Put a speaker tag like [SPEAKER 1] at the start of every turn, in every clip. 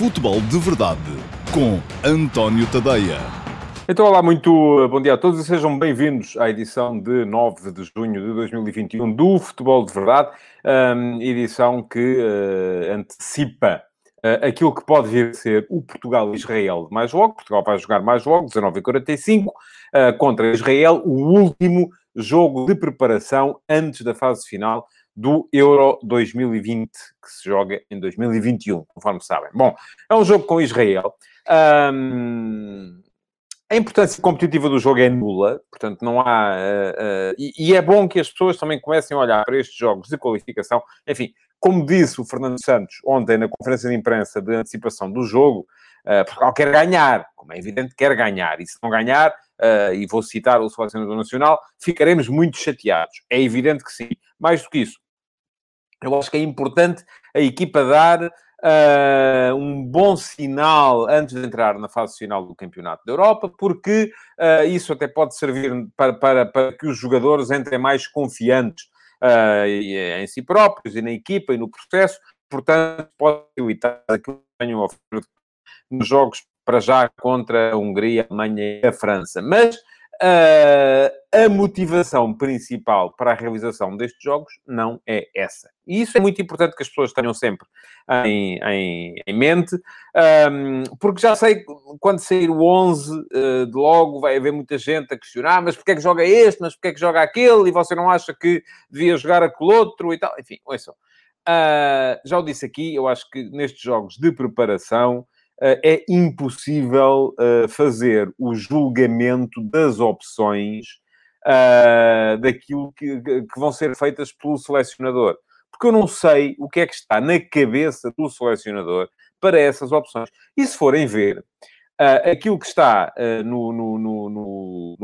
[SPEAKER 1] Futebol de Verdade com António Tadeia.
[SPEAKER 2] Então, olá, muito bom dia a todos e sejam bem-vindos à edição de 9 de junho de 2021 do Futebol de Verdade, um, edição que uh, antecipa uh, aquilo que pode vir a ser o Portugal-Israel mais logo. Portugal vai jogar mais logo, 19h45, uh, contra Israel, o último jogo de preparação antes da fase final do Euro 2020, que se joga em 2021, conforme sabem. Bom, é um jogo com Israel. Um, a importância competitiva do jogo é nula, portanto, não há. Uh, uh, e, e, é bom que as pessoas também comecem a olhar para estes jogos de qualificação. Enfim, como disse o Fernando Santos ontem na conferência de imprensa de antecipação do jogo, uh, Portugal quer ganhar, como é evidente, quer ganhar. E se não ganhar, e vou citar o selecionador nacional, ficaremos muito chateados. É evidente que sim. Mais do que isso, eu acho que é importante a equipa dar uh, um bom sinal antes de entrar na fase final do Campeonato da Europa, porque uh, isso até pode servir para, para, para que os jogadores entrem mais confiantes uh, em si próprios e na equipa e no processo. Portanto, pode aquilo que tenham nos jogos para já contra a Hungria, a Alemanha e a França. Mas Uh, a motivação principal para a realização destes jogos não é essa. E isso é muito importante que as pessoas tenham sempre em, em, em mente, um, porque já sei quando sair o 11, uh, ah, de logo vai haver muita gente a questionar, mas porquê é que joga este, mas porquê é que joga aquele, e você não acha que devia jogar aquele outro e tal. Enfim, ouçam. Uh, já o disse aqui, eu acho que nestes jogos de preparação é impossível eh, fazer o julgamento das opções eh, daquilo que, que vão ser feitas pelo selecionador. Porque eu não sei o que é que está na cabeça do selecionador para essas opções. E se forem ver, Uh, aquilo que está uh, no, no, no, no,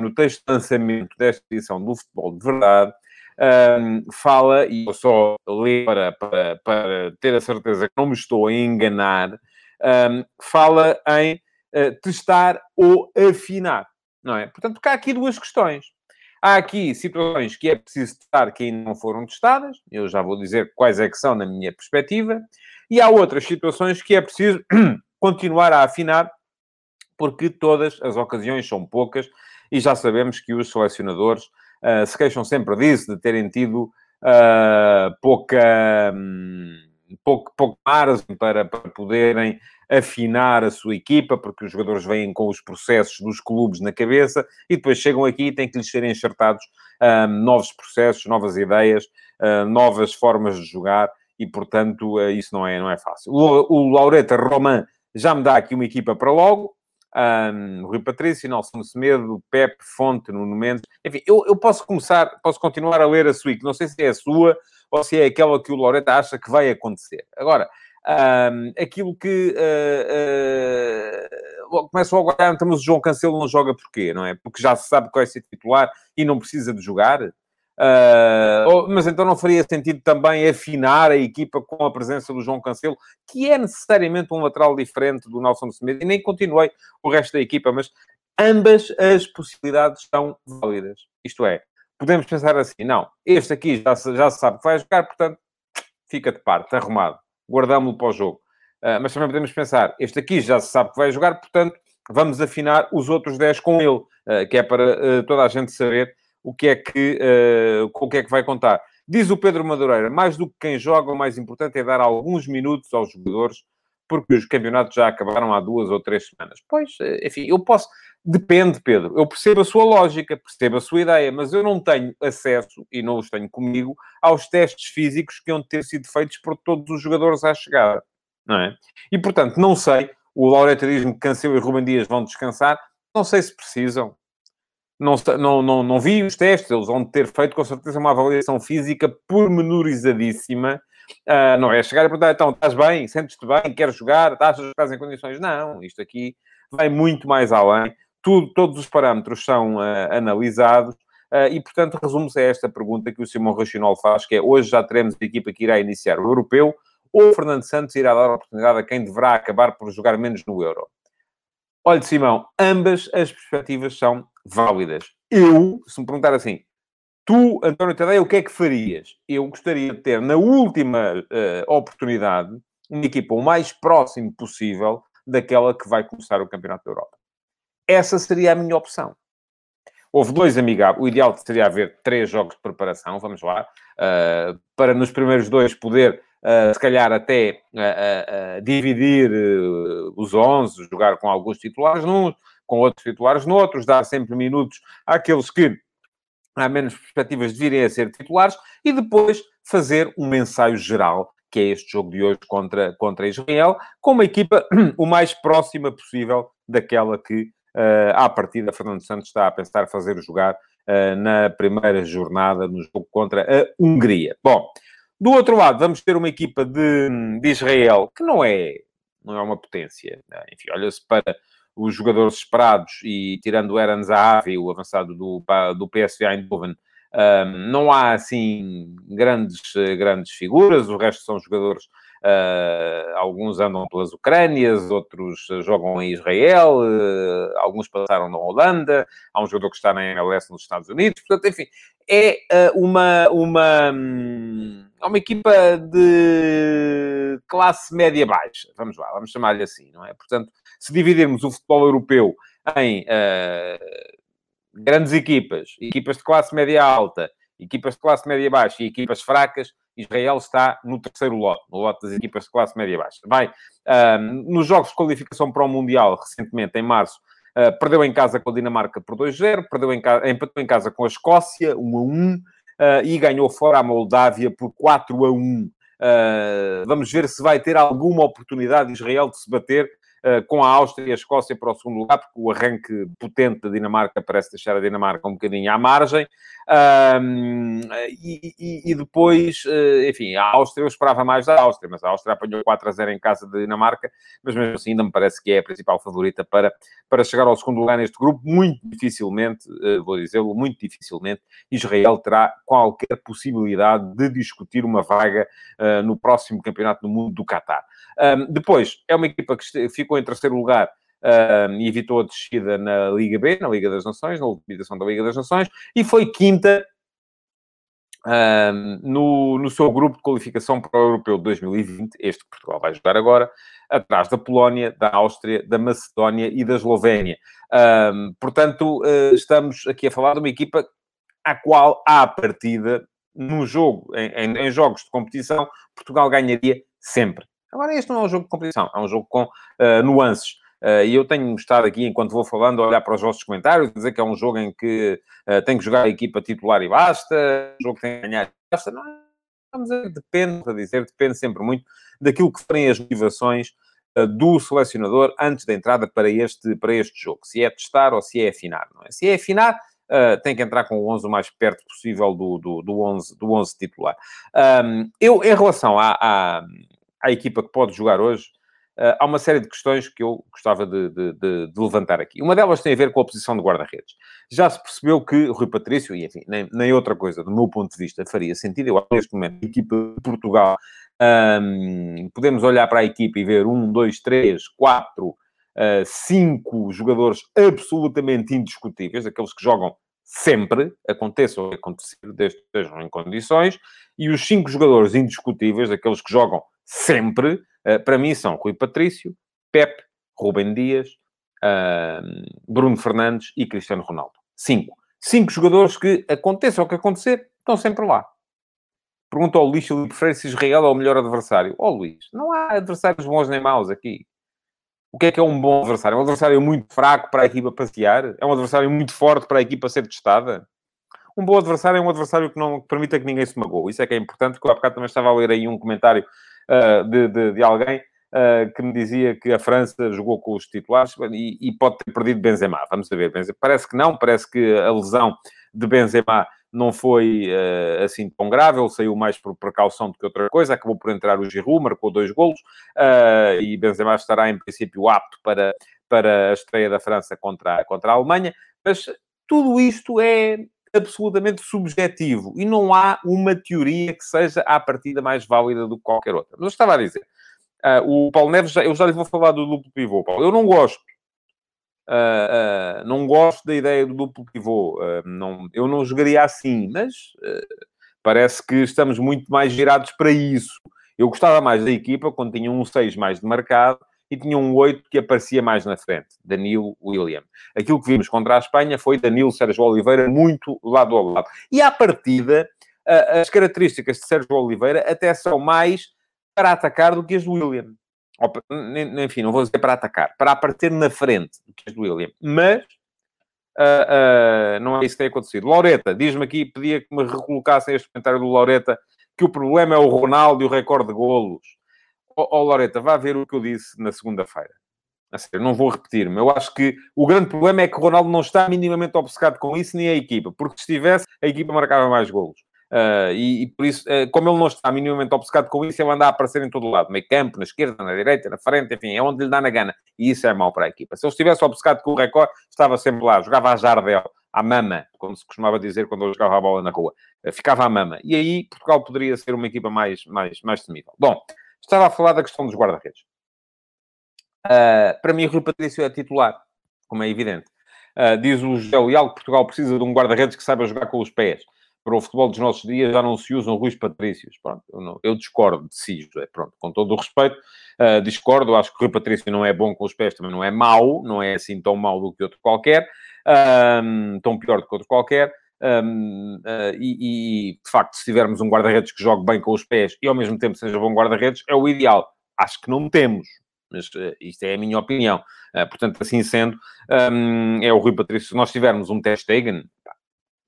[SPEAKER 2] no texto de lançamento desta edição do Futebol de Verdade, uh, fala, e eu só leio para, para, para, ter a certeza que não me estou a enganar, um, fala em uh, testar ou afinar, não é? Portanto, há aqui duas questões. Há aqui situações que é preciso testar que ainda não foram testadas, eu já vou dizer quais é que são na minha perspectiva, e há outras situações que é preciso continuar a afinar, porque todas as ocasiões são poucas, e já sabemos que os selecionadores uh, se queixam sempre disso, de terem tido uh, pouca... Um, pouco, pouco margem para, para poderem afinar a sua equipa, porque os jogadores vêm com os processos dos clubes na cabeça e depois chegam aqui e têm que lhes serem enxertados um, novos processos, novas ideias, uh, novas formas de jogar e, portanto, uh, isso não é, não é fácil. O, o Laureta Roman já me dá aqui uma equipa para logo. Um, Rui Patrício, Nelson Semedo, Pepe, Fonte, Nuno Mendes. Enfim, eu, eu posso começar, posso continuar a ler a sua, não sei se é a sua ou se é aquela que o Loreta acha que vai acontecer. Agora, um, aquilo que uh, uh, a olhar, então, mas o João Cancelo não joga porquê, não é? Porque já se sabe que vai ser titular e não precisa de jogar. Uh, mas então não faria sentido também afinar a equipa com a presença do João Cancelo, que é necessariamente um lateral diferente do Nelson Semedo, e nem continuei o resto da equipa, mas ambas as possibilidades são válidas. Isto é, podemos pensar assim, não, este aqui já se, já sabe que vai jogar, portanto, fica de parte, arrumado, guardamos-lo para o jogo. Uh, mas também podemos pensar, este aqui já se sabe que vai jogar, portanto, vamos afinar os outros 10 com ele, uh, que é para uh, toda a gente saber o que é que, com o que é que vai contar. Diz o Pedro Madureira, mais do que quem joga, o mais importante é dar alguns minutos aos jogadores, porque os campeonatos já acabaram há duas ou três semanas. Pois, enfim, eu posso Depende, Pedro. Eu percebo a sua lógica, percebo a sua ideia, mas eu não tenho acesso, e não os tenho comigo, aos testes físicos que iam ter sido feitos por todos os jogadores à chegada. Não é? E, portanto, não sei. O Laureta diz-me que Cancelo e Ruben Dias vão descansar. Não sei se precisam. Não, não, não, não vi os testes. Eles vão ter feito, com certeza, uma avaliação física pormenorizadíssima. Uh, não é chegar e perguntar, então, estás bem? Sentes-te bem? Queres jogar? Estás, estás em condições? Não. Isto aqui vai muito mais além tudo, todos os parâmetros são uh, analisados uh, e, portanto, resume-se a esta pergunta que o Simão Racional faz, que é hoje já teremos a equipa que irá iniciar o Europeu ou Fernando Santos irá dar a oportunidade a quem deverá acabar por jogar menos no Euro? Olha, Simão, ambas as perspectivas são válidas. Eu, se me perguntar assim, tu, António Tadeia, o que é que farias? Eu gostaria de ter, na última uh, oportunidade, uma equipa o mais próximo possível daquela que vai começar o Campeonato da Europa. Essa seria a minha opção. Houve dois amigáveis. O ideal seria haver três jogos de preparação, vamos lá, uh, para nos primeiros dois poder, uh, se calhar, até uh, dividir os 11, jogar com alguns titulares num, com outros titulares noutros, dar sempre minutos àqueles que há menos perspectivas de virem a ser titulares e depois fazer um ensaio geral, que é este jogo de hoje contra, contra Israel, com uma equipa o mais próxima possível daquela que, uh, à partida, Fernando Santos está a pensar fazer jogar uh, na primeira jornada no jogo contra a Hungria. Bom, do outro lado, vamos ter uma equipa de, de Israel que não é, não é uma potência. Né? Enfim, olha-se para os jogadores esperados e tirando o Eran Zahavi, o avançado do, do PSV Eindhoven, um, não há, assim, grandes, grandes figuras. O resto são jogadores... Uh, alguns andam pelas Ucrânias, outros jogam em Israel, uh, alguns passaram na Holanda, há um jogador que está na MLS nos Estados Unidos. Portanto, enfim, é uh, uma... uma hum, é uma equipa de classe média-baixa, vamos lá, vamos chamar-lhe assim, não é? Portanto, se dividirmos o futebol europeu em uh, grandes equipas, equipas de classe média-alta, equipas de classe média-baixa e equipas fracas, Israel está no terceiro lote, no lote das equipas de classe média-baixa. Vai, uh, nos jogos de qualificação para o Mundial, recentemente, em março, uh, perdeu em casa com a Dinamarca por 2-0, perdeu em casa, empatou em casa com a Escócia, 1-1, uh, e ganhou fora a Moldávia por 4 a 1. Uh, ah, vamos ver se vai ter alguma oportunidade de Israel de se bater com a Áustria e a Escócia para o segundo lugar, porque o arranque potente da Dinamarca parece deixar a Dinamarca um bocadinho à margem. E, e, e, depois, uh, enfim, a Áustria, eu esperava mais da Áustria, mas a Áustria apanhou 4 a 0 em casa da Dinamarca, mas mesmo assim ainda me parece que é a principal favorita para, para chegar ao segundo lugar neste grupo. Muito dificilmente, uh, vou dizê-lo, muito dificilmente, Israel terá qualquer possibilidade de discutir uma vaga uh, no próximo Campeonato do Mundo do Qatar. Um, depois, é uma equipa que ficou em terceiro lugar uh, e evitou a descida na Liga B, na Liga das Nações, na limitação da Liga das Nações, e foi quinta uh, no, no seu grupo de qualificação para o Europeu de 2020, este que Portugal vai jogar agora, atrás da Polónia, da Áustria, da Macedónia e da Eslovénia. Uh, portanto, ah, estamos aqui a falar de uma equipa à qual, à partida, no jogo, em, em, em jogos de competição, Portugal ganharia sempre. Agora, este não é um jogo de competição, é um jogo com uh, nuances. Uh, e eu tenho estado aqui, enquanto vou falando, a olhar para os vossos comentários, dizer que é um jogo em que uh, tem que jogar a equipa titular e basta, um jogo que tem que ganhar e basta. Não, vamos dizer, depende, a dizer, depende sempre muito daquilo que forem as motivações uh, do selecionador antes da entrada para este, para este jogo. Se é testar ou se é afinar, não é? Se é afinar, Uh, tem que entrar com o 11 o mais perto possível do, do, do, 11, do 11 titular. Um, eu, em relação à, à, à, equipa que pode jogar hoje, uh, há uma série de questões que eu gostava de, de, de, de, levantar aqui. Uma delas tem a ver com a posição de guarda-redes. Já se percebeu que Rui Patrício, e enfim, nem, nem, outra coisa, do meu ponto de vista, faria sentido. Eu acho que neste momento, a equipa de Portugal, um, podemos olhar para a equipa e ver um, dois, três, quatro, uh, cinco jogadores absolutamente indiscutíveis, aqueles que jogam sempre, aconteça ou acontecer, desde que estejam em condições, e os cinco jogadores indiscutíveis, aqueles que jogam sempre, eh, para mim são Rui Patrício, Pepe, Rubem Dias, Bruno Fernandes e Cristiano Ronaldo. Cinco. Cinco jogadores que, aconteça o que acontecer, estão sempre lá. Pergunta ao Luís Filipe Freire se Israel é o melhor adversário. Ó oh, Luís, não há adversários bons nem maus aqui. O que é que é um bom adversário? É um adversário muito fraco para a equipa passear? É um adversário muito forte para a equipa ser testada? Um bom adversário é um adversário que não permita que ninguém se magoe. Isso é que é importante, porque eu há bocado também estava a ler aí um comentário uh, de, de, de, alguém uh, que me dizia que a França jogou com os titulares e, e, pode ter perdido Benzema. Vamos Benzema. Parece que não, parece que a lesão de Benzema não foi uh, assim tão grave, ele saiu mais por precaução do que outra coisa, acabou por entrar o Giroud, marcou dois golos, uh, e Benzema estará em princípio apto para, para a estreia da França contra, contra a Alemanha, mas tudo isto é absolutamente subjetivo e não há uma teoria que seja à partida mais válida do que qualquer outra. Mas eu estava a dizer, uh, o Paulo Neves, já, eu já lhe vou falar do duplo pivô, Paulo. Eu não gosto. Uh, uh, não gosto da ideia do duplo pivô. não, eu não jogaria assim, mas parece que estamos muito mais virados para isso. Eu gostava mais da equipa quando tinha um 6 mais de mercado e tinha um 8 que aparecia mais na frente, Danilo William. Aquilo que vimos contra a Espanha foi Danilo Sérgio Oliveira muito lado a lado. E à partida, as características de Sérgio Oliveira até são mais para atacar do que as do William. Enfim, não vou dizer para atacar, para aparecer na frente do que as do William. Mas uh, uh, não é isso que tem acontecido. Laureta, diz-me aqui, pedia que me recolocassem este comentário do Laureta, que o problema é o Ronaldo e o recorde de golos. Ó oh, oh, Laureta, vá ver o que eu disse na segunda-feira. Não vou repetir-me. Eu acho que o grande problema é que o Ronaldo não está minimamente obcecado com isso, nem a equipa. Porque se estivesse, a equipa marcava mais golos. Uh, e, e, por isso, uh, como ele não está minimamente obcecado com isso, ele anda a aparecer em todo lado, meio campo, na esquerda, na direita, na frente, enfim, é onde lhe dá na gana. E isso é mau para a equipa. Se ele estivesse obcecado com o recorde, estava sempre lá, jogava a Jardel, à mama, como se costumava dizer quando ele jogava a bola na rua. Uh, ficava à mama. E aí Portugal poderia ser uma equipa mais, mais, mais temível. Bom, estava a falar da questão dos guarda-redes. para mim, Rui Patrício é titular, como é evidente. diz o José Leal que Portugal precisa de um guarda-redes que saiba jogar com os pés para o futebol dos nossos dias já não se usam Ruiz Patrícios. Pronto, eu, não, eu discordo de si, José. Pronto, com todo o respeito, uh, discordo. Acho que Rui Patrício não é bom com os pés, também não é mau, não é assim tão mau do que outro qualquer, tão pior do que outro qualquer. Um, uh, ah, e, e, de facto, se tivermos um guarda-redes que jogue bem com os pés e ao mesmo tempo seja bom guarda-redes, é o ideal. Acho que não temos, mas uh, isto é a minha opinião. Uh, portanto, assim sendo, um, é o Rui Patrício. Se nós tivermos um Testegen,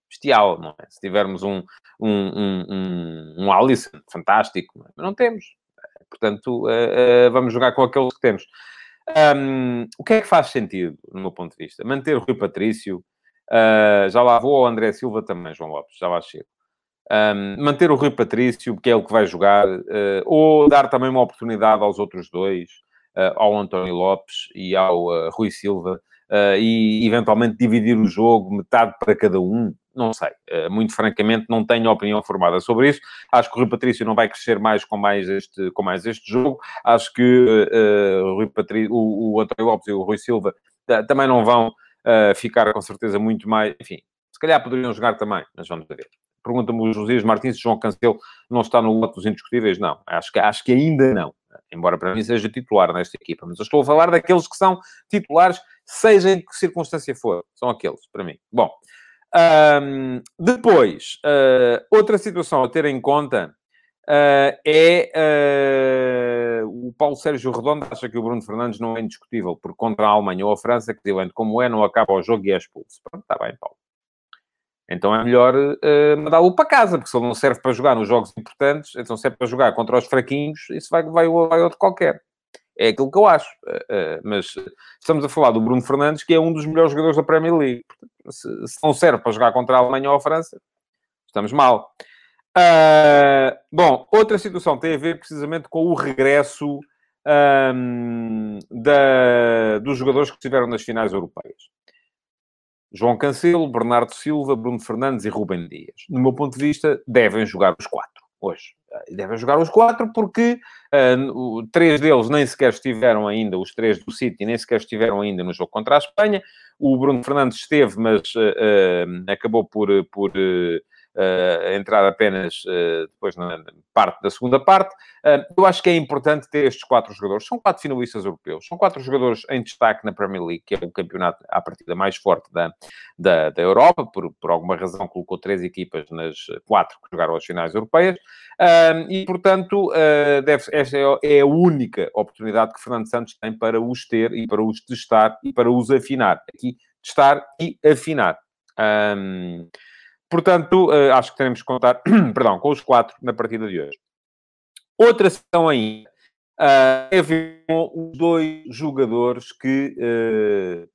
[SPEAKER 2] bestial, não é? Se tivermos um, um, um, um, Alisson, fantástico, não mas não temos. Portanto, vamos jogar com aqueles que temos. O que é que faz sentido, no meu ponto de vista? Manter o Rui Patrício, uh, já lá vou, o André Silva também, João Lopes, já lá chego. Um, manter o Rui Patrício, que é ele que vai jogar, ou dar também uma oportunidade aos outros dois, ao António Lopes e ao Rui Silva, e eventualmente dividir o jogo, metade para cada um, não sei. Muito francamente, não tenho opinião formada sobre isso. Acho que o Rui Patrício não vai crescer mais com mais este, com mais este jogo. Acho que uh, o, Rui Patrício, o, o António Lopes e o Rui Silva também não vão uh, ficar com certeza muito mais. Enfim, se calhar poderiam jogar também, mas vamos ver. Pergunta-me o José Martins se João Cancelo não está no lote dos indiscutíveis. Não, acho que, acho que ainda não. Embora para mim seja titular nesta equipa. Mas eu estou a falar daqueles que são titulares, seja em que circunstância for. São aqueles, para mim. Bom, um, depois, uh, outra situação a ter em conta uh, é uh, o Paulo Sérgio Redondo acha que o Bruno Fernandes não é indiscutível, porque contra a Alemanha ou a França, que dilente como é, não acaba o jogo e é expulso. Pronto, está bem, Paulo. Então é melhor mandá-lo para casa, porque se ele não serve para jogar nos jogos importantes, então se é para jogar contra os fraquinhos, isso vai, vai, vai outro qualquer. É aquilo que eu acho. mas estamos a falar do Bruno Fernandes, que é um dos melhores jogadores da Premier League. Se, se não serve para jogar contra a Alemanha ou a França, estamos mal. Uh, bom, outra situação tem a ver precisamente com o regresso um, da, dos jogadores que estiveram nas finais europeias. João Cancelo, Bernardo Silva, Bruno Fernandes e Rubem Dias. No meu ponto de vista, devem jogar os quatro hoje. Devem jogar os quatro porque uh, três deles nem sequer estiveram ainda, os três do City, nem sequer estiveram ainda no jogo contra a Espanha. O Bruno Fernandes esteve, mas uh, acabou por, por uh, entrar apenas uh, depois na parte da segunda parte. Uh, eu acho que é importante ter estes quatro jogadores. São quatro finalistas europeus. São quatro jogadores em destaque na Premier League, que é o campeonato à partida mais forte da, da, da Europa. Por, por alguma razão colocou três equipas nas quatro que jogaram as finais europeias. e, portanto, deve, esta é, é a única oportunidade que Fernando Santos tem para os ter e para os testar e para os afinar. Aqui, testar e afinar. Um, Portanto, uh, acho que teremos que contar, perdão, com os quatro na partida de hoje. Outra questão ainda uh, com os dois jogadores que, uh,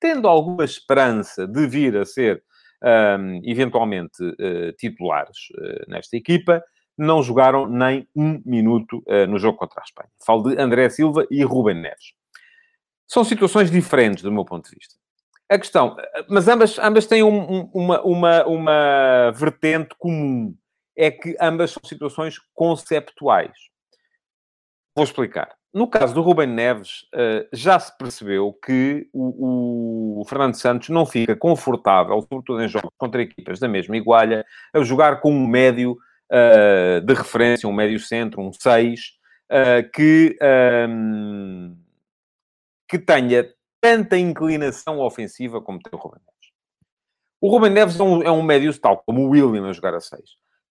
[SPEAKER 2] tendo alguma esperança de vir a ser um, eventualmente uh, titulares nesta equipa, não jogaram nem um minuto no jogo contra a Espanha. Falo de André Silva e Ruben Neves. São situações diferentes do meu ponto de vista. A questão, mas ambas, ambas têm um, uma, uma, uma vertente comum. É que ambas são situações conceptuais. Vou explicar. No caso do Ruben Neves, eh, já se percebeu que o, o, Fernando Santos não fica confortável, sobretudo em jogos contra equipas da mesma igualha, a jogar com um médio uh, de referência, um médio centro, um 6, uh, que, um, que tenha tanta inclinação ofensiva como tem o Ruben Neves. O Ruben Neves é um, é um médio tal como o William a jogar a 6.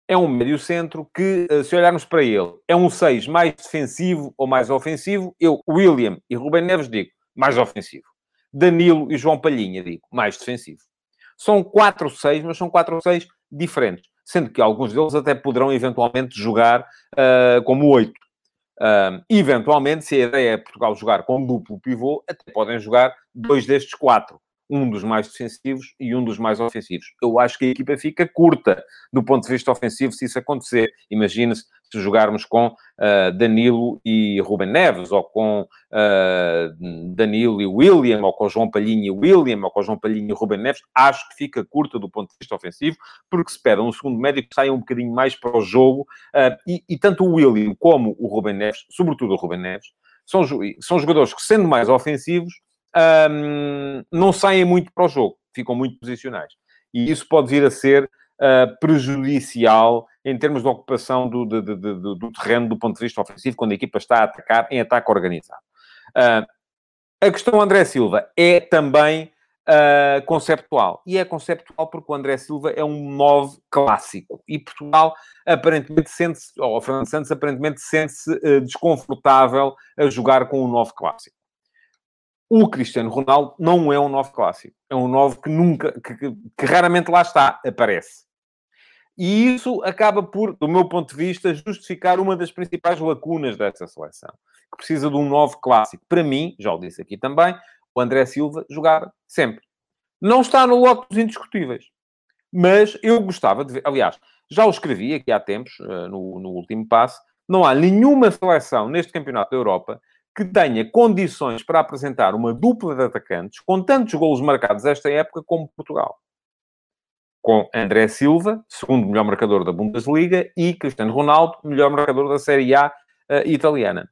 [SPEAKER 2] É um médio centro que, eh, se olharmos para ele, é um 6 mais defensivo ou mais ofensivo. Eu, William e Ruben Neves, digo mais ofensivo. Danilo e João Palhinha, digo mais defensivo. São 4 seis, 6, mas são 4 seis 6 diferentes. Sendo que alguns deles até poderão eventualmente jogar uh, como 8 Eventualmente, se a ideia é Portugal jogar com duplo pivô, até podem jogar dois destes quatro. Um dos mais defensivos e um dos mais ofensivos. Eu acho que a equipa fica curta do ponto de vista ofensivo se isso acontecer. imagina-se se jogarmos com uh, Danilo e Ruben Neves, ou com uh, Danilo e William, ou com João Palhinha e William, ou com João Palhinha e Ruben Neves, acho que fica curta do ponto de vista ofensivo, porque se pede um segundo médio que saia um bocadinho mais para o jogo, uh, e, e, tanto o William como o Ruben Neves, sobretudo o Ruben Neves, são, são jogadores que, sendo mais ofensivos, um, não saem muito para o jogo, ficam muito posicionais. E isso pode vir a ser uh, prejudicial em termos de ocupação do, do, do, do, terreno do ponto de vista ofensivo, quando a equipa está a atacar em ataque organizado. Uh, a questão André Silva é também uh, conceptual. E é conceptual porque o André Silva é um 9 clássico. E Portugal aparentemente sente-se, ou o Fernando Santos aparentemente sente-se uh, desconfortável a jogar com um 9 clássico. O Cristiano Ronaldo não é um 9 clássico. É um 9 que nunca, que, que, raramente lá está, aparece. E isso acaba por, do meu ponto de vista, justificar uma das principais lacunas dessa seleção, que precisa de um 9 clássico. Para mim, já o disse aqui também, o André Silva jogava sempre. Não está no lote dos indiscutíveis. Mas eu gostava de ver, aliás, já o escrevi aqui há tempos, eh, no, no último passo, não há nenhuma seleção neste Campeonato da Europa que tenha condições para apresentar uma dupla de atacantes com tantos golos marcados esta época como Portugal. Com André Silva, segundo melhor marcador da Bundesliga, e Cristiano Ronaldo, melhor marcador da Série A uh, italiana.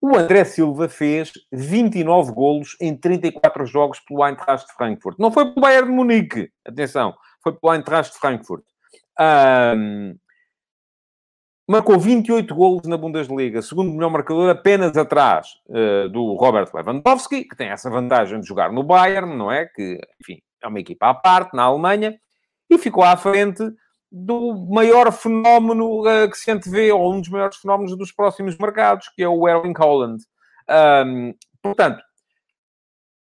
[SPEAKER 2] O André Silva fez 29 golos em 34 jogos pelo Eintracht de Frankfurt. Não foi pelo Bayern de Munique, atenção, foi pelo Eintracht de Frankfurt. Um, marcou 28 golos na Bundesliga, segundo melhor marcador, apenas atrás uh, do Robert Lewandowski, que tem essa vantagem de jogar no Bayern, não é? Que, enfim, é uma equipa à parte, na Alemanha, e ficou à frente do maior fenómeno uh, que se antevê, ou um dos maiores fenómenos dos próximos mercados, que é o Erling Haaland. Um, portanto,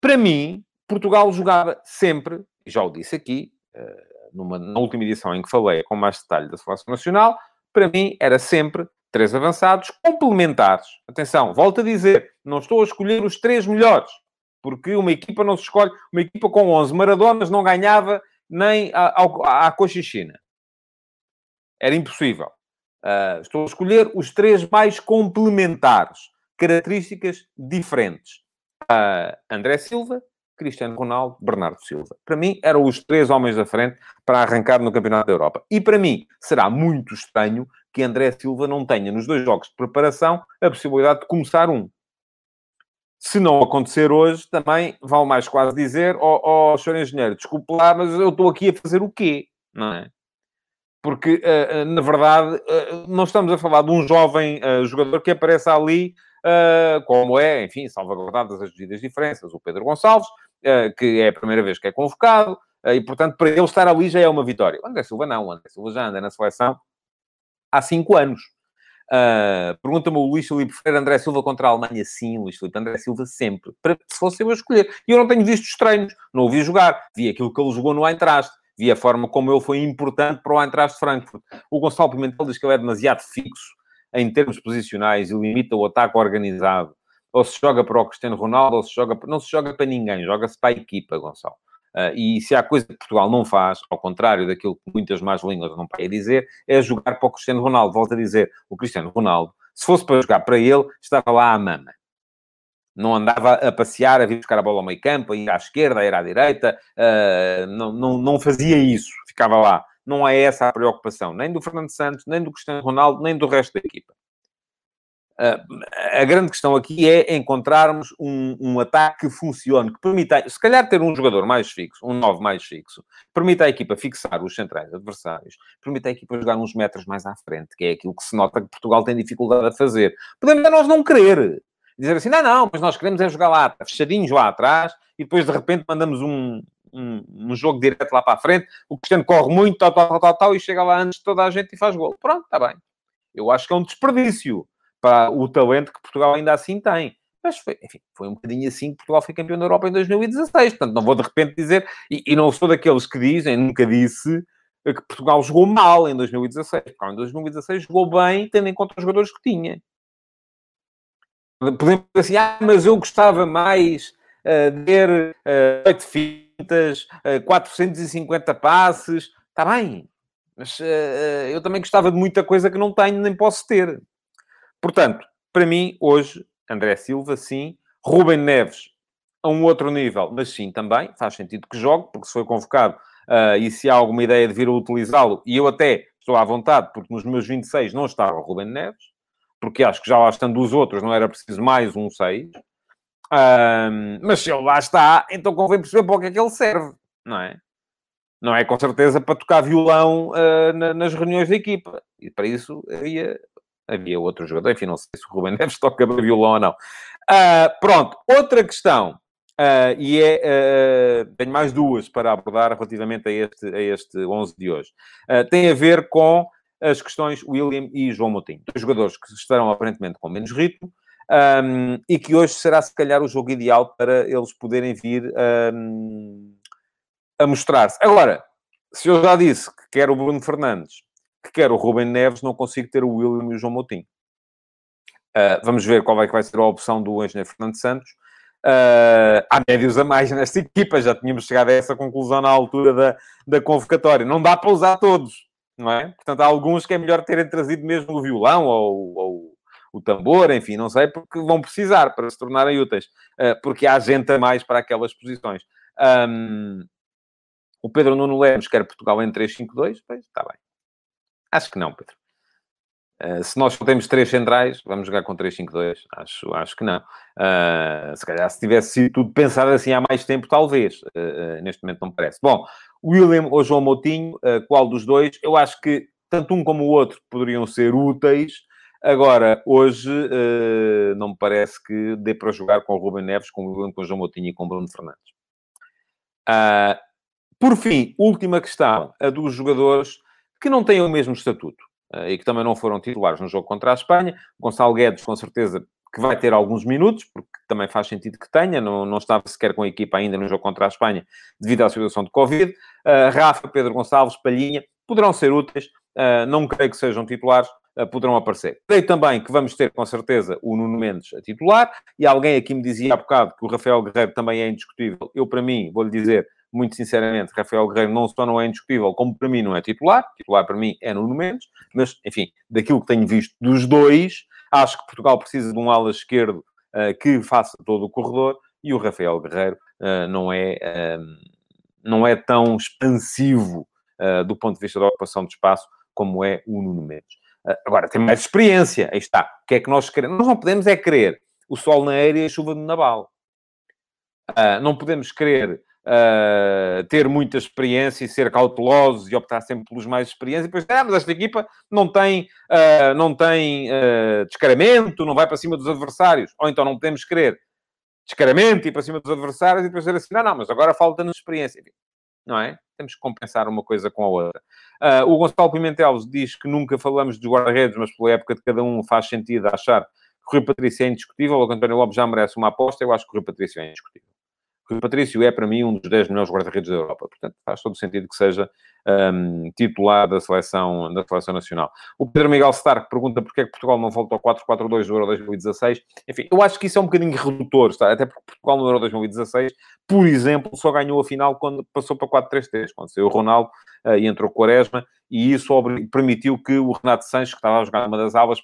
[SPEAKER 2] para mim, Portugal jogava sempre, já o disse aqui, uh, numa, na última edição em que falei com mais detalhe da Seleção Nacional, para mim era sempre três avançados complementares. Atenção, volto a dizer, não estou a escolher os três melhores, porque uma equipa não se escolhe, uma equipa com 11 Maradonas não ganhava nem à, Cochichina. Era impossível. Uh, estou a escolher os três mais complementares, características diferentes. Uh, André Silva, Cristiano Ronaldo, Bernardo Silva. Para mim, eram os três homens da frente para arrancar no Campeonato da Europa. E para mim, será muito estranho que André Silva não tenha, nos dois jogos de preparação, a possibilidade de começar um. Se não acontecer hoje, também vale mais quase dizer, ó oh, oh, senhor engenheiro, desculpe lá, mas eu estou aqui a fazer o quê? Não é? Porque, uh, na verdade, uh, não estamos a falar de um jovem uh, jogador que aparece ali, como é, enfim, salvaguardadas as devidas diferenças, o Pedro Gonçalves, que é a primeira vez que é convocado, e, portanto, para ele estar ali já é uma vitória. O André Silva não, o André Silva já anda na seleção há cinco anos. Uh, Pergunta-me o Luís Filipe Freire, André Silva contra a Alemanha. Sim, Luís Filipe, André Silva sempre. Para, se fosse eu a escolher. E eu não tenho visto os treinos, não ouvi jogar. Vi aquilo que ele jogou no Eintracht vi a forma como ele foi importante para o Eintracht Frankfurt. O Gonçalo Pimentel diz que ele é demasiado fixo em termos posicionais e limita o ataque organizado. Ou se joga para o Cristiano Ronaldo, ou se joga... Não se joga para ninguém, joga-se para a equipa, Gonçalo. Uh, e se há coisa que Portugal não faz, ao contrário daquilo que muitas más línguas não podem dizer, é jogar para o Cristiano Ronaldo. Volto a dizer, o Cristiano Ronaldo, se fosse para jogar para ele, estava lá à mama não andava a passear, a vir buscar a bola ao meio campo, a ir à esquerda, a ir à direita, uh, não, não, não fazia isso, ficava lá. Não é essa a preocupação, nem do Fernando Santos, nem do Cristiano Ronaldo, nem do resto da equipa. A grande questão aqui é encontrarmos um, um, ataque que funcione, que permita, se calhar, ter um jogador mais fixo, um 9 mais fixo, permita à equipa fixar os centrais adversários, permita à equipa jogar uns metros mais à frente, que é aquilo que se nota que Portugal tem dificuldade a fazer. Podemos nós não querer. Dizer assim, não, não, mas nós queremos é jogar lá, fechadinhos lá atrás, e depois, de repente, mandamos um, um, um, jogo direto lá para a frente, o Cristiano corre muito, tal, tal, tal, tal, e chega lá antes de toda a gente e faz gol. Pronto, está bem. Eu acho que é um desperdício para o talento que Portugal ainda assim tem. Mas foi, enfim, foi um bocadinho assim que Portugal foi campeão da Europa em 2016. Portanto, não vou de repente dizer, e, e não sou daqueles que dizem, nunca disse, que Portugal jogou mal em 2016. Portugal em 2016 jogou bem, tendo em conta os jogadores que tinha. Podemos dizer assim, ah, mas eu gostava mais uh, ter uh, 8 fintas, uh, 450 passes. Está bem, mas uh, eu também gostava de muita coisa que não tenho nem posso ter. Portanto, para mim, hoje, André Silva, sim. Rubem Neves, a um outro nível, mas sim, também. Faz sentido que jogue, porque se foi convocado uh, e se há alguma ideia de vir a utilizá-lo, e eu até estou à vontade, porque nos meus 26 não estava Rubem Neves, porque acho que já lá estando os outros, não era preciso mais um 6. Um, mas se ele lá está, então convém perceber para o que é que ele serve, não é? Não é com certeza para tocar violão uh, na, nas reuniões da equipa. E para isso havia havia outro jogador, enfim, não sei se o Rubem Neves toca violão ou não. Uh, pronto, outra questão, uh, e é, uh, tenho mais duas para abordar relativamente a este, a este 11 de hoje. tem a ver com as questões William e João Moutinho, dois jogadores que estarão aparentemente com menos ritmo, um, e que hoje será se calhar o jogo ideal para eles poderem vir um, a mostrar-se. Agora, se eu já disse que quero o Bruno Fernandes que quer o Rubem Neves, não consigo ter o William e o João Moutinho. Uh, vamos ver qual é que vai ser a opção do engenheiro Fernando Santos. Uh, há médios a mais nesta equipa, já tínhamos chegado a essa conclusão na altura da, da convocatória. Não dá para usar todos, não é? Portanto, há alguns que é melhor terem trazido mesmo o violão ou, ou o tambor, enfim, não sei, porque vão precisar para se tornarem úteis, uh, porque há gente a mais para aquelas posições. Um, o Pedro Nuno Lemos quer Portugal em 3-5-2, pois está bem. Acho que não, Pedro. Uh, se nós temos três centrais, vamos jogar com 3-5-2. Acho, acho que não. Uh, se calhar, se tivesse sido tudo pensado assim há mais tempo, talvez. Uh, neste momento não parece. Bom, William ou João Moutinho, qual dos dois? Eu acho que tanto um como o outro poderiam ser úteis. Agora, hoje, não me parece que dê para jogar com o Rubem Neves, com o William, com o João Moutinho e com o Bruno Fernandes. por fim, última questão, a dos jogadores que não têm o mesmo estatuto uh, e que também não foram titulares no jogo contra a Espanha. Gonçalo Guedes, com certeza, que vai ter alguns minutos, porque também faz sentido que tenha, não, não estava sequer com a equipa ainda no jogo contra a Espanha, devido à situação de Covid. Uh, Rafa, Pedro Gonçalves, Palhinha, poderão ser úteis, uh, não creio que sejam titulares, uh, poderão aparecer. Creio também que vamos ter, com certeza, o Nuno Mendes a titular, e alguém aqui me dizia há bocado que o Rafael Guerreiro também é indiscutível. Eu, para mim, vou-lhe dizer, muito sinceramente, Rafael Guerreiro não só não é indiscutível, como para mim não é titular. Titular para mim é Nuno Mendes, mas, enfim, daquilo que tenho visto dos dois, acho que Portugal precisa de um ala esquerdo uh, que faça todo o corredor e o Rafael Guerreiro uh, não, é, uh, não é tão expansivo do ponto de vista da ocupação de espaço como é o Nuno Mendes. agora, tem mais experiência, aí está. O que é que nós queremos? Nós não podemos é querer o sol na aérea e a chuva no naval. não podemos querer uh, ter muita experiência e ser cautelosos e optar sempre pelos mais experientes. E depois, ah, mas esta equipa não tem, uh, não tem uh, descaramento, não vai para cima dos adversários. Ou então não podemos querer descaramento e para cima dos adversários e depois dizer assim, não, não, mas agora falta-nos experiência. Não é? Temos que compensar uma coisa com a outra. Uh, o Gonçalo Pimentel diz que nunca falamos de guarda-redes, mas pela época de cada um faz sentido achar que o Rui Patrício é indiscutível, o António Lopes já merece uma aposta, eu acho que o Rui Patrício é indiscutível que o Patrício é, para mim, um dos 10 melhores guarda-redes da Europa. Portanto, faz todo o sentido que seja um, titular da seleção, da seleção nacional. O Pedro Miguel Stark pergunta porque é que Portugal não volta ao 4-4-2 do Euro 2016. Enfim, eu acho que isso é um bocadinho redutor, está? até porque Portugal no Euro 2016, por exemplo, só ganhou a final quando passou para 4-3-3, quando saiu o Ronaldo uh, e entrou o Quaresma, e isso permitiu que o Renato Sanches, que estava a jogar numa das alas,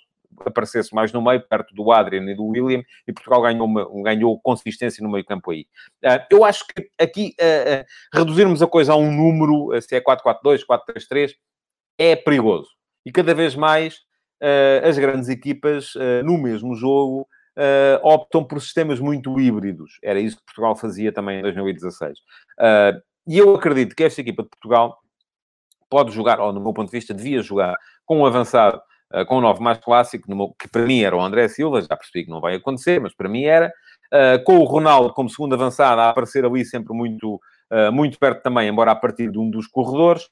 [SPEAKER 2] aparecesse mais no meio, perto do Adrian e do William, e Portugal ganhou, uma, ganhou consistência no meio campo aí. Uh, eu acho que aqui uh, uh, reduzirmos a coisa a um número, se é 4-4-2, 4-3-3, é perigoso. E cada vez mais as grandes equipas, no mesmo jogo, optam por sistemas muito híbridos. Era isso que Portugal fazia também em 2016. e eu acredito que esta equipa de Portugal pode jogar, ou no meu ponto de vista, devia jogar com um avançado, uh, com um novo mais clássico, meu, que para mim era o André Silva, já percebi que não vai acontecer, mas para mim era, uh, com o Ronaldo como segundo avançado, a aparecer ali sempre muito, uh, muito perto também, embora a partir de um dos corredores.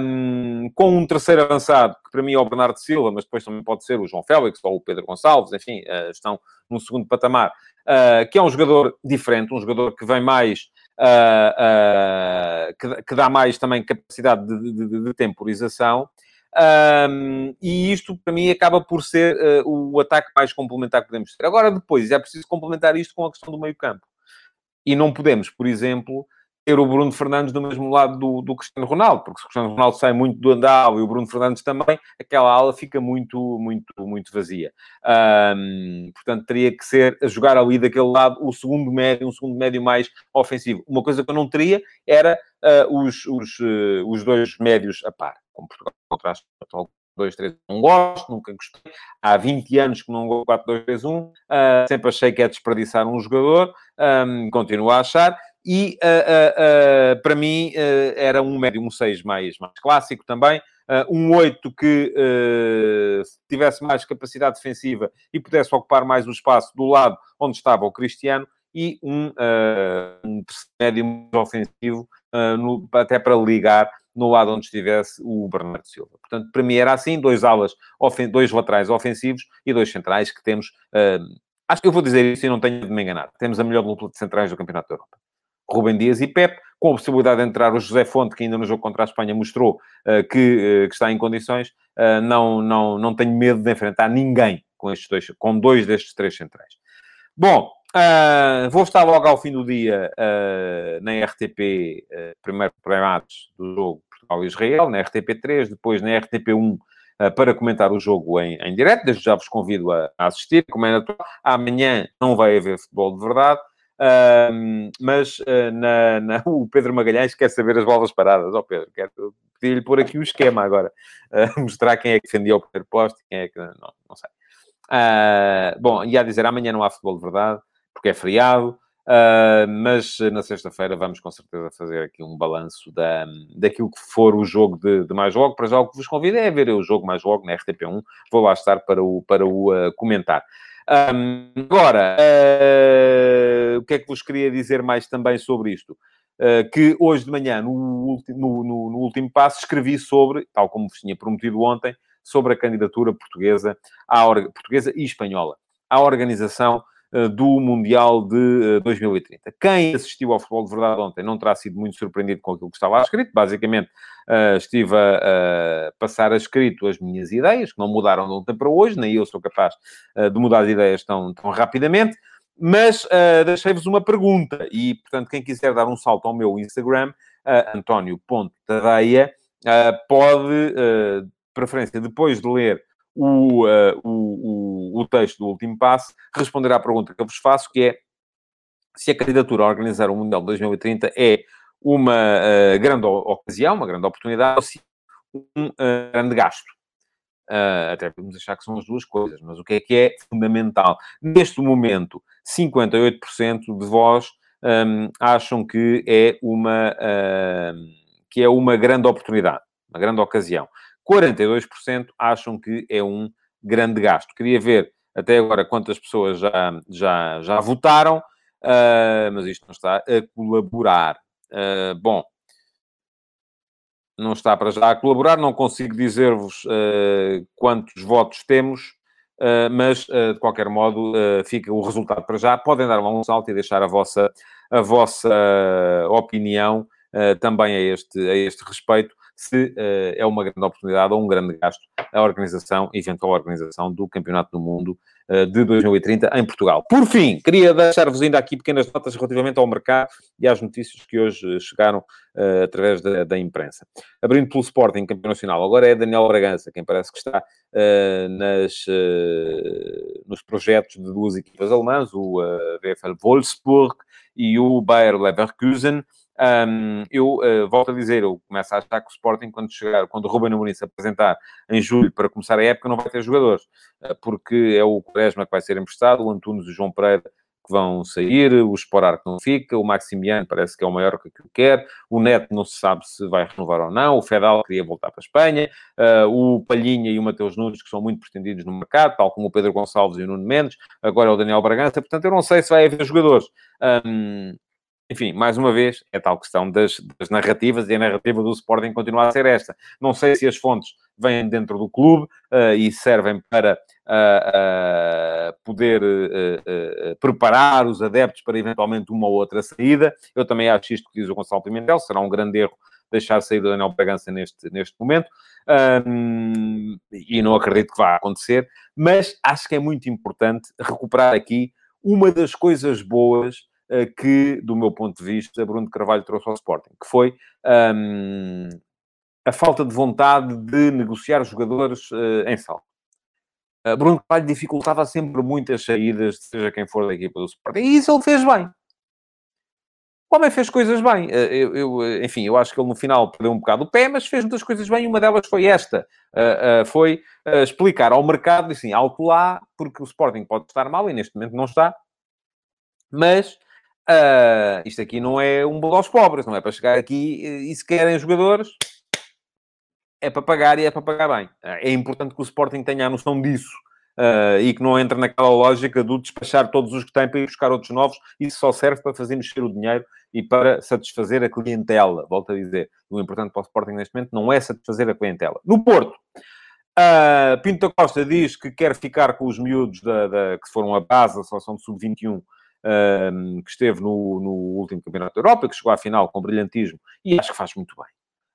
[SPEAKER 2] Um, com um terceiro avançado, que para mim é o Bernardo Silva, mas depois também pode ser o João Félix ou o Pedro Gonçalves, enfim, uh, estão no segundo patamar, uh, que é um jogador diferente, um jogador que vem mais uh, que, que, dá mais também capacidade de, de, de temporização. Um, e isto, para mim, acaba por ser uh, o ataque mais complementar que podemos ter. Agora, depois, é preciso complementar isto com a questão do meio-campo. E não podemos, por exemplo, ter o Bruno Fernandes do mesmo lado do, do Cristiano Ronaldo, porque se o Cristiano Ronaldo sai muito do andal e o Bruno Fernandes também, aquela ala fica muito, muito, muito vazia. Um, portanto, teria que ser a jogar ali daquele lado o segundo médio, um segundo médio mais ofensivo. Uma coisa que eu não teria era uh, os, os, uh, os dois médios a par, como Portugal contra 2, 3, não gosto, nunca gostei. Há 20 anos que não gosto 4, 2, 3, 1. Uh, sempre achei que é desperdiçar um jogador, um, continuo a achar. E uh, uh, para mim era um médio, um 6 mais, mais clássico também. um 8 que tivesse mais capacidade defensiva e pudesse ocupar mais o espaço do lado onde estava o Cristiano. E um, um médio ofensivo, no, até para ligar no lado onde estivesse o Bernardo Silva. Portanto, para mim era assim, dois alas, dois laterais ofensivos e dois centrais que temos... acho que eu vou dizer isso e não tenho de me enganar. Temos a melhor dupla de centrais do Campeonato da Europa. Rubem Dias e Pep, com a possibilidade de entrar o José Fonte, que ainda no jogo contra a Espanha mostrou uh, que, uh, que, está em condições, uh, não, não, não tenho medo de enfrentar ninguém com, estes dois, com dois destes três centrais. Bom, vou estar logo ao fim do dia na RTP, primeiro primados do jogo Portugal-Israel, na RTP3, depois na RTP1 para comentar o jogo em, em direto. Desde já vos convido a, a assistir, como é natural. Amanhã não vai haver futebol de verdade. Uh, mas uh, na, na, o Pedro Magalhães quer saber as bolas paradas. Ó oh, Pedro, quero pedir-lhe pôr aqui o esquema agora. Uh, mostrar quem é que defendia o primeiro posto quem é que... Não, não sei. Bom, ia dizer, amanhã não há futebol de verdade, porque é feriado. Uh, mas na sexta-feira vamos com certeza fazer aqui um balanço da, daquilo que for o jogo de, de, mais logo. Para já o que vos convido é ver o jogo mais logo na RTP1. Vou lá estar para o, para o uh, comentar. Um, agora, uh, o que é que vos queria dizer mais também sobre isto? Uh, que hoje de manhã, no, último, no, no, no, último passo, escrevi sobre, tal como vos tinha prometido ontem, sobre a candidatura portuguesa, à, portuguesa e espanhola à organização do Mundial de 2030. Quem assistiu ao futebol de verdade ontem não terá sido muito surpreendido com aquilo que estava escrito. Basicamente, uh, estive a, passar a escrito as minhas ideias, que não mudaram de ontem para hoje, nem eu sou capaz de mudar de ideias tão, tão rapidamente. Mas deixei-vos uma pergunta e, portanto, quem quiser dar um salto ao meu Instagram, uh, António.tadeia, pode, uh, preferência, depois de ler o, o, o, texto do último passo, responder à pergunta que eu vos faço, que é se a candidatura a organizar o Mundial de 2030 é uma uh, grande ocasião, uma grande oportunidade, ou se um uh, grande gasto. Uh, até podemos achar que são as duas coisas, mas o que é que é fundamental? Neste momento, 58% de vós um, acham que é uma, uh, que é uma grande oportunidade, uma grande ocasião. 42% acham que é um grande gasto. Queria ver até agora quantas pessoas já, já, já votaram, uh, mas isto não está a colaborar. Uh, bom, não está para já a colaborar, não consigo dizer-vos uh, quantos votos temos, mas de qualquer modo fica o resultado para já. Podem dar um salto e deixar a vossa, a vossa opinião também a este, a este respeito se uh, é uma grande oportunidade ou um grande gasto a organização, eventual organização do Campeonato do Mundo uh, de 2030 em Portugal. Por fim, queria deixar-vos ainda aqui pequenas notas relativamente ao mercado e às notícias que hoje chegaram uh, através da, da, imprensa. Abrindo pelo Sporting, campeão nacional, agora é Daniel Bragança, quem parece que está nas, nos projetos de duas equipas alemãs, o VfL Wolfsburg e o Bayer Leverkusen, Um, eu uh, volto a dizer, eu começo a achar que o Sporting, quando chegar, quando o Ruben Amorim se apresentar em julho para começar a época, não vai ter jogadores, uh, porque é o Quaresma que vai ser emprestado, o Antunes e o João Pereira que vão sair, o Esporar que não fica, o Maximiano parece que é o maior que aquilo quer, o Neto não se sabe se vai renovar ou não, o Fedal queria voltar para a Espanha, uh, o Palhinha e o Mateus Nunes, que são muito pretendidos no mercado, tal como o Pedro Gonçalves e o Nuno Mendes, agora é o Daniel Bragança, portanto eu não sei se vai haver jogadores. Um, enfim, mais uma vez, é tal questão das, das, narrativas e a narrativa do Sporting continua a ser esta. Não sei se as fontes vêm dentro do clube uh, e servem para uh, uh, poder preparar os adeptos para eventualmente uma ou outra saída. Eu também acho isto que diz o Gonçalo Pimentel, será um grande erro deixar sair o Daniel Bragança neste, neste momento. Um, e não acredito que vá acontecer, mas acho que é muito importante recuperar aqui uma das coisas boas que, do meu ponto de vista, Bruno Carvalho trouxe ao Sporting, que foi um, a falta de vontade de negociar jogadores uh, em salto. Uh, Bruno Carvalho dificultava sempre muitas saídas, seja quem for da equipa do Sporting, e isso ele fez bem. O homem fez coisas bem. Eu, eu, enfim, eu acho que ele no final perdeu um bocado o pé, mas fez muitas coisas bem. Uma delas foi esta: uh, uh, foi uh, explicar ao mercado, assim, alto lá, porque o Sporting pode estar mal e neste momento não está, mas Uh, isto aqui não é um bolo aos pobres, não é para chegar aqui e se querem jogadores, é para pagar e é para pagar bem. Uh, é importante que o Sporting tenha a noção disso uh, e que não entre naquela lógica do despachar todos os que têm para ir buscar outros novos. Isso só serve para fazer mexer o dinheiro e para satisfazer a clientela. Volto a dizer, o importante para o Sporting neste momento não é satisfazer a clientela. No Porto, Uh, Pinto da Costa diz que quer ficar com os miúdos da, da, que foram a base da seleção de sub-21 que esteve no, no último Campeonato da Europa, que chegou à final com brilhantismo, e acho que faz muito bem.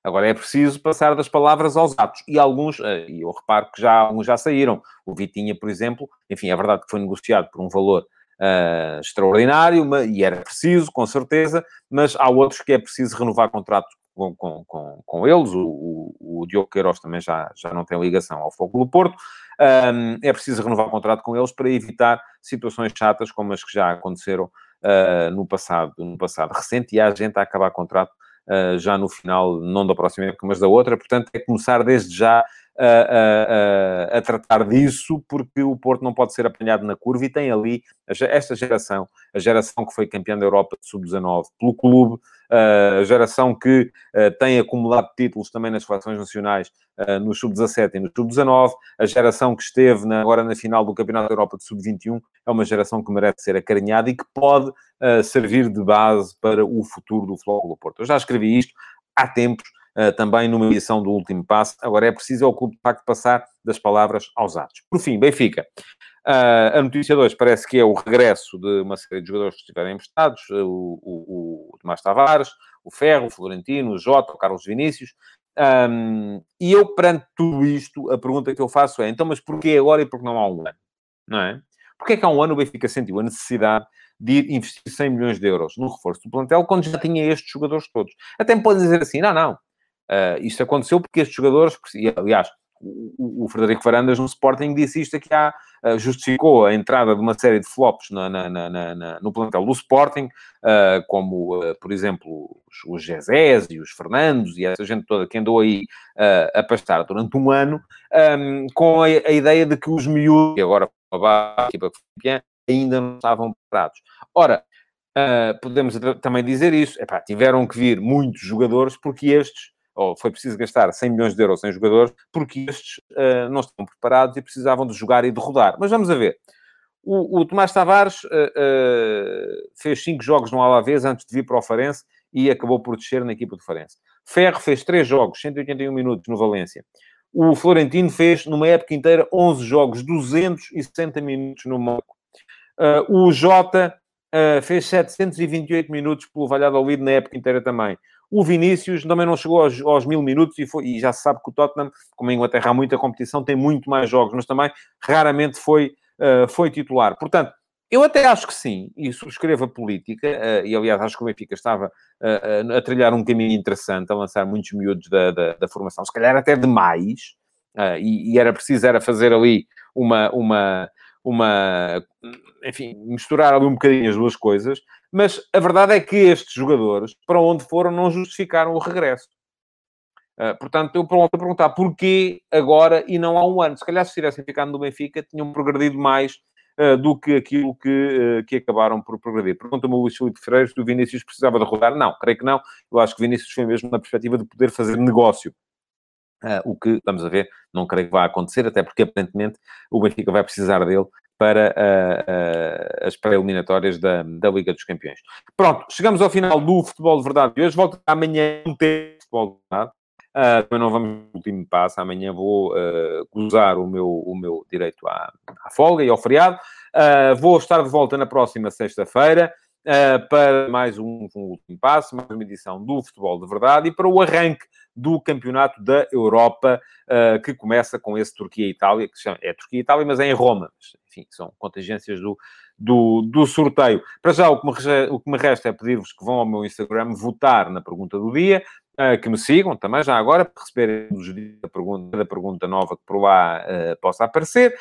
[SPEAKER 2] Agora é preciso passar das palavras aos atos. E alguns, eh, e eu reparo que já, alguns já saíram. O Vitinha, por exemplo, enfim, é verdade que foi negociado por um valor uh, extraordinário, e era preciso, com certeza, mas há outros que é preciso renovar contrato com, com, com, eles. O, o, o, Diogo Queiroz também já, já não tem ligação ao Fogo do Porto. Um, é preciso renovar o contrato com eles para evitar situações chatas como as que já aconteceram uh, no, passado, no passado recente e há gente a acabar contrato uh, já no final, não da próxima época, mas da outra. Portanto, é começar desde já a, a, a, tratar disso, porque o Porto não pode ser apanhado na curva e tem ali esta geração, a geração que foi campeã da Europa de Sub-19 pelo clube, a geração que tem acumulado títulos também nas seleções nacionais no Sub-17 e no Sub-19, a geração que esteve na, agora na final do Campeonato da Europa de Sub-21 é uma geração que merece ser acarinhada e que pode servir de base para o futuro do do Porto. Eu já escrevi isto há tempos, também numa edição do último passo. Agora é preciso ao clube de facto passar das palavras aos atos. Por fim, Benfica. Uh, a notícia 2 parece que é o regresso de uma série de jogadores que estiverem emprestados, o, o, o Tomás Tavares, o Ferro, o Florentino, o Jota, o Carlos Vinícius. Um, e eu, perante tudo isto, a pergunta que eu faço é, então, mas porquê agora e porquê não há um ano? Não é? Porquê é que há um ano o Benfica sentiu a necessidade de investir 100 milhões de euros no reforço do plantel quando já tinha estes jogadores todos? Até me podem dizer assim, não, não, Uh, isto aconteceu porque estes jogadores, e, aliás, o, o, Frederico Varandas no Sporting disse isto aqui há, uh, justificou a entrada de uma série de flops na, na, na, no plantel do Sporting, uh, como, por exemplo, os, os Gezés e os Fernandos e essa gente toda que andou aí a pastar durante um ano, um, com a, a, ideia de que os miúdos, e agora a equipa ainda não estavam preparados. Ora, podemos também dizer isso, Epá, tiveram que vir muitos jogadores porque estes ou foi preciso gastar 100 milhões de euros em jogadores, porque estes uh, não estão preparados e precisavam de jogar e de rodar. Mas vamos a ver. O, o Tomás Tavares uh, uh, fez cinco jogos no Alavés antes de vir para o Farense e acabou por descer na equipa do Farense. Ferro fez três jogos, 181 minutos no Valência. O Florentino fez, numa época inteira, 11 jogos, 260 minutos no Monaco. o Jota fez 728 minutos pelo Valladolid na época inteira também. O Vinícius também não chegou aos, aos mil minutos e, foi, e, já se sabe que o Tottenham, como em Inglaterra há muita competição, tem muito mais jogos, mas também raramente foi, uh, foi titular. Portanto, eu até acho que sim, e subscrevo a política, uh, e aliás acho que o Benfica estava uh, a trilhar um caminho interessante, a lançar muitos miúdos da, da, da formação, se calhar até demais, e, e, era preciso era fazer ali uma, uma, uma, enfim, misturar ali um bocadinho as duas coisas, mas a verdade é que estes jogadores, para onde foram, não justificaram o regresso. Uh, portanto, eu pronto a perguntar porquê agora e não há um ano. Se calhar, se tivessem ficado no Benfica, tinham progredido mais uh, do que aquilo que, uh, que acabaram por progredir. Pergunta-me o Luís Filipe Freire se o Vinícius precisava de rodar. Não, creio que não. Eu acho que Vinícius foi mesmo na perspectiva de poder fazer negócio. O que, vamos a ver, não creio que vá acontecer, até porque aparentemente o Benfica vai precisar dele para as pré-eliminatórias da, da Liga dos Campeões. Pronto, chegamos ao final do Futebol de Verdade de hoje. Volto amanhã um tempo de Futebol de Verdade. Uh, também não vamos no último passo. Amanhã vou uh, gozar o meu, o meu direito à, à folga e ao feriado. Uh, vou estar de volta na próxima sexta-feira uh, para mais um, um, último passo, mais uma edição do Futebol de Verdade e para o arranque do Campeonato da Europa, uh, que começa com esse Turquia-Itália, que chama, é Turquia-Itália, mas é em Roma. Mas, enfim, são contingências do, do, do sorteio. Para já, o que, me, o que me resta é pedir-vos que vão ao meu Instagram votar na pergunta do dia, uh, que me sigam também já agora, para receberem a pergunta, a pergunta nova que por lá uh, possa aparecer,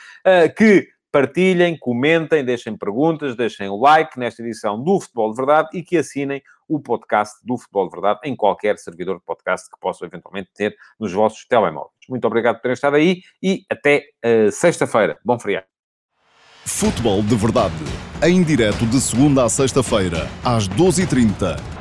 [SPEAKER 2] que partilhem, comentem, deixem perguntas, deixem o like nesta edição do Futebol de Verdade e que assinem o podcast do Futebol de Verdade em qualquer servidor de podcast que possam eventualmente ter nos vossos telemóveis. Muito obrigado por terem estado aí e até uh, sexta-feira. Bom feriado.
[SPEAKER 1] Futebol de Verdade, em direto de segunda a sexta-feira, às 12h30